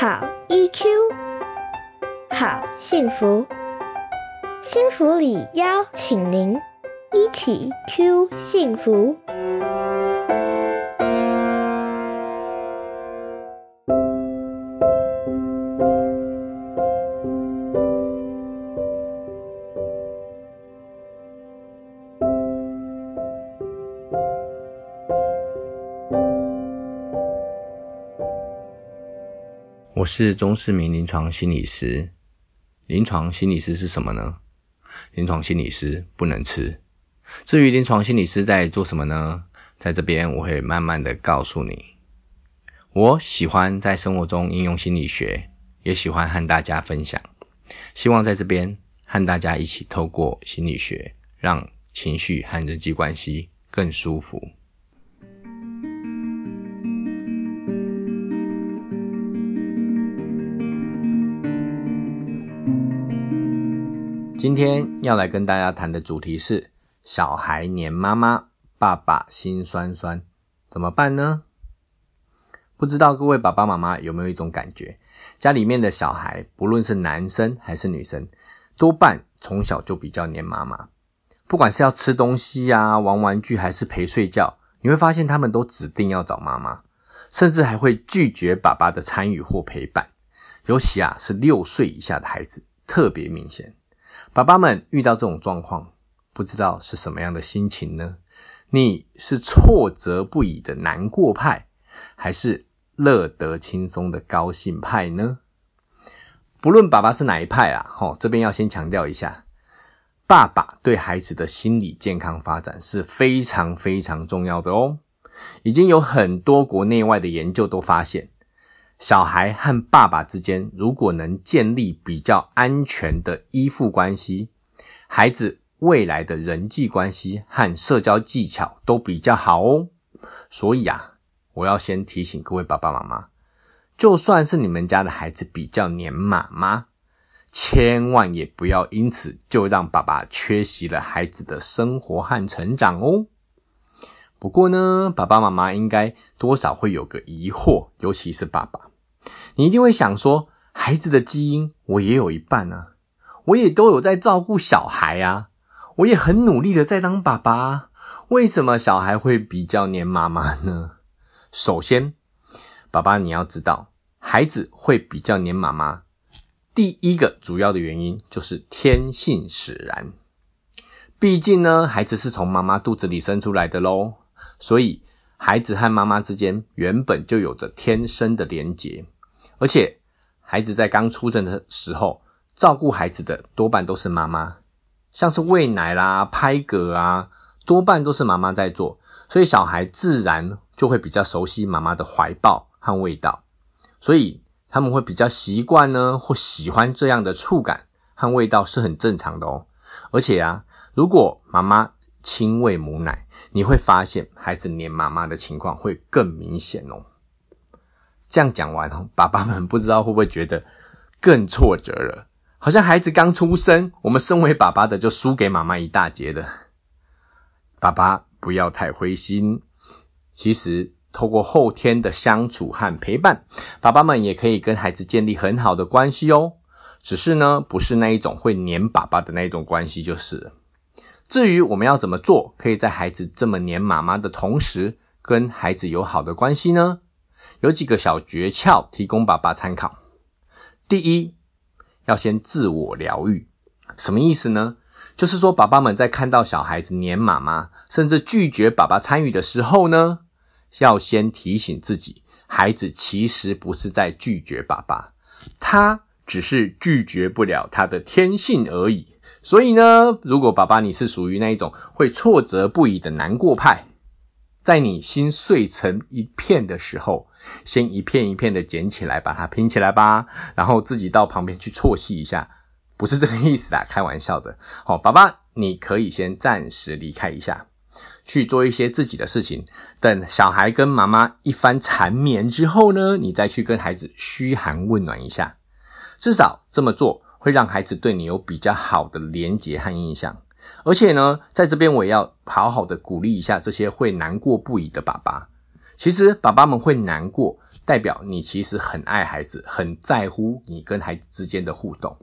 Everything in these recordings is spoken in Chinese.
好 EQ，好幸福，幸福里邀请您一起 Q 幸福。是钟世明临床心理师。临床心理师是什么呢？临床心理师不能吃。至于临床心理师在做什么呢？在这边我会慢慢的告诉你。我喜欢在生活中应用心理学，也喜欢和大家分享。希望在这边和大家一起透过心理学，让情绪和人际关系更舒服。今天要来跟大家谈的主题是小孩黏妈妈，爸爸心酸酸，怎么办呢？不知道各位爸爸妈妈有没有一种感觉，家里面的小孩，不论是男生还是女生，多半从小就比较黏妈妈。不管是要吃东西啊、玩玩具，还是陪睡觉，你会发现他们都指定要找妈妈，甚至还会拒绝爸爸的参与或陪伴。尤其啊，是六岁以下的孩子，特别明显。爸爸们遇到这种状况，不知道是什么样的心情呢？你是挫折不已的难过派，还是乐得轻松的高兴派呢？不论爸爸是哪一派啊，吼，这边要先强调一下，爸爸对孩子的心理健康发展是非常非常重要的哦。已经有很多国内外的研究都发现。小孩和爸爸之间，如果能建立比较安全的依附关系，孩子未来的人际关系和社交技巧都比较好哦。所以啊，我要先提醒各位爸爸妈妈，就算是你们家的孩子比较黏妈妈，千万也不要因此就让爸爸缺席了孩子的生活和成长哦。不过呢，爸爸妈妈应该多少会有个疑惑，尤其是爸爸，你一定会想说：孩子的基因我也有一半啊，我也都有在照顾小孩啊，我也很努力的在当爸爸，为什么小孩会比较黏妈妈呢？首先，爸爸你要知道，孩子会比较黏妈妈，第一个主要的原因就是天性使然，毕竟呢，孩子是从妈妈肚子里生出来的喽。所以，孩子和妈妈之间原本就有着天生的连结，而且孩子在刚出生的时候，照顾孩子的多半都是妈妈，像是喂奶啦、拍嗝啊，多半都是妈妈在做，所以小孩自然就会比较熟悉妈妈的怀抱和味道，所以他们会比较习惯呢，或喜欢这样的触感和味道是很正常的哦。而且啊，如果妈妈亲喂母奶，你会发现孩子黏妈妈的情况会更明显哦。这样讲完哦，爸爸们不知道会不会觉得更挫折了？好像孩子刚出生，我们身为爸爸的就输给妈妈一大截了。爸爸不要太灰心，其实透过后天的相处和陪伴，爸爸们也可以跟孩子建立很好的关系哦。只是呢，不是那一种会黏爸爸的那一种关系，就是了。至于我们要怎么做，可以在孩子这么黏妈妈的同时，跟孩子有好的关系呢？有几个小诀窍提供爸爸参考。第一，要先自我疗愈，什么意思呢？就是说，爸爸们在看到小孩子黏妈妈，甚至拒绝爸爸参与的时候呢，要先提醒自己，孩子其实不是在拒绝爸爸，他只是拒绝不了他的天性而已。所以呢，如果爸爸你是属于那一种会挫折不已的难过派，在你心碎成一片的时候，先一片一片的捡起来，把它拼起来吧，然后自己到旁边去啜泣一下，不是这个意思啊，开玩笑的。好，爸爸你可以先暂时离开一下，去做一些自己的事情，等小孩跟妈妈一番缠绵之后呢，你再去跟孩子嘘寒问暖一下，至少这么做。会让孩子对你有比较好的连结和印象，而且呢，在这边我也要好好的鼓励一下这些会难过不已的爸爸。其实爸爸们会难过，代表你其实很爱孩子，很在乎你跟孩子之间的互动。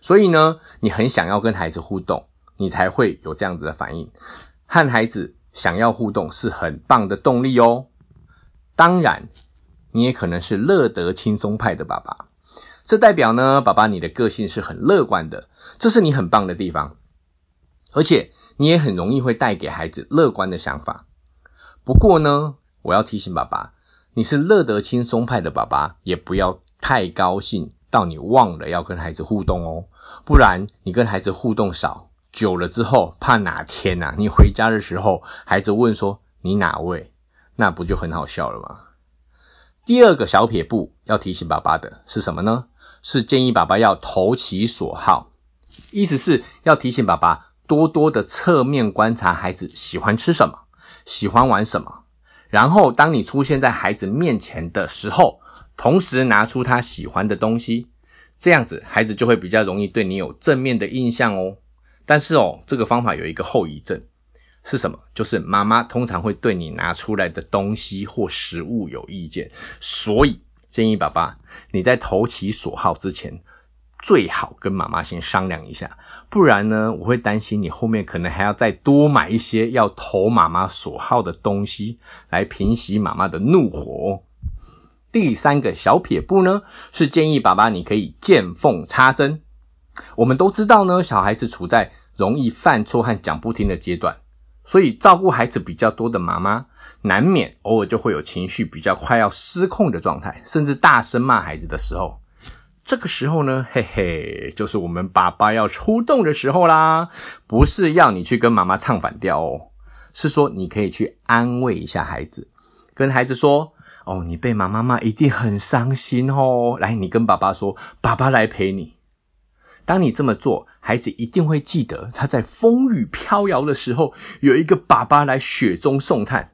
所以呢，你很想要跟孩子互动，你才会有这样子的反应。和孩子想要互动是很棒的动力哦。当然，你也可能是乐得轻松派的爸爸，这代表呢，爸爸你的个性是很乐观的，这是你很棒的地方。而且你也很容易会带给孩子乐观的想法。不过呢，我要提醒爸爸，你是乐得轻松派的爸爸，也不要太高兴到你忘了要跟孩子互动哦。不然你跟孩子互动少，久了之后，怕哪天呐，你回家的时候，孩子问说你哪位，那不就很好笑了吗？第二个小撇步要提醒爸爸的是什么呢？是建议爸爸要投其所好，意思是要提醒爸爸。多多的侧面观察孩子喜欢吃什么，喜欢玩什么，然后当你出现在孩子面前的时候，同时拿出他喜欢的东西，这样子孩子就会比较容易对你有正面的印象哦。但是哦，这个方法有一个后遗症是什么？就是妈妈通常会对你拿出来的东西或食物有意见，所以建议爸爸你在投其所好之前。最好跟妈妈先商量一下，不然呢，我会担心你后面可能还要再多买一些要投妈妈所好的东西，来平息妈妈的怒火。第三个小撇步呢，是建议爸爸你可以见缝插针。我们都知道呢，小孩子处在容易犯错和讲不听的阶段，所以照顾孩子比较多的妈妈，难免偶尔就会有情绪比较快要失控的状态，甚至大声骂孩子的时候。这个时候呢，嘿嘿，就是我们爸爸要出动的时候啦。不是要你去跟妈妈唱反调哦，是说你可以去安慰一下孩子，跟孩子说：“哦，你被妈妈骂一定很伤心哦。”来，你跟爸爸说：“爸爸来陪你。”当你这么做，孩子一定会记得他在风雨飘摇的时候有一个爸爸来雪中送炭。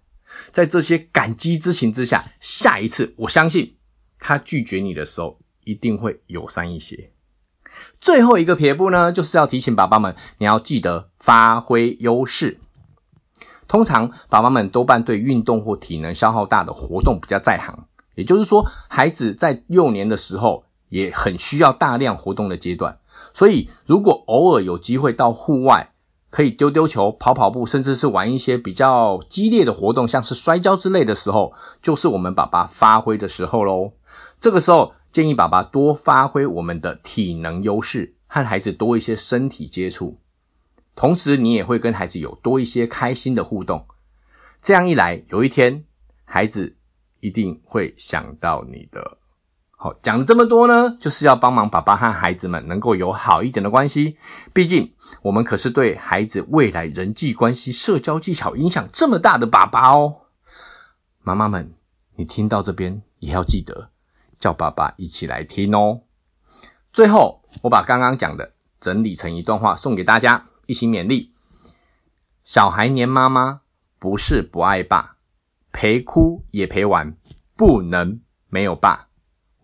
在这些感激之情之下，下一次我相信他拒绝你的时候。一定会友善一些。最后一个撇步呢，就是要提醒爸爸们，你要记得发挥优势。通常爸爸们多半对运动或体能消耗大的活动比较在行，也就是说，孩子在幼年的时候也很需要大量活动的阶段。所以，如果偶尔有机会到户外，可以丢丢球、跑跑步，甚至是玩一些比较激烈的活动，像是摔跤之类的时候，就是我们爸爸发挥的时候喽。这个时候。建议爸爸多发挥我们的体能优势，和孩子多一些身体接触，同时你也会跟孩子有多一些开心的互动。这样一来，有一天孩子一定会想到你的。好，讲了这么多呢，就是要帮忙爸爸和孩子们能够有好一点的关系。毕竟我们可是对孩子未来人际关系、社交技巧影响这么大的爸爸哦。妈妈们，你听到这边也要记得。叫爸爸一起来听哦。最后，我把刚刚讲的整理成一段话送给大家，一起勉励：小孩黏妈妈不是不爱爸，陪哭也陪玩，不能没有爸。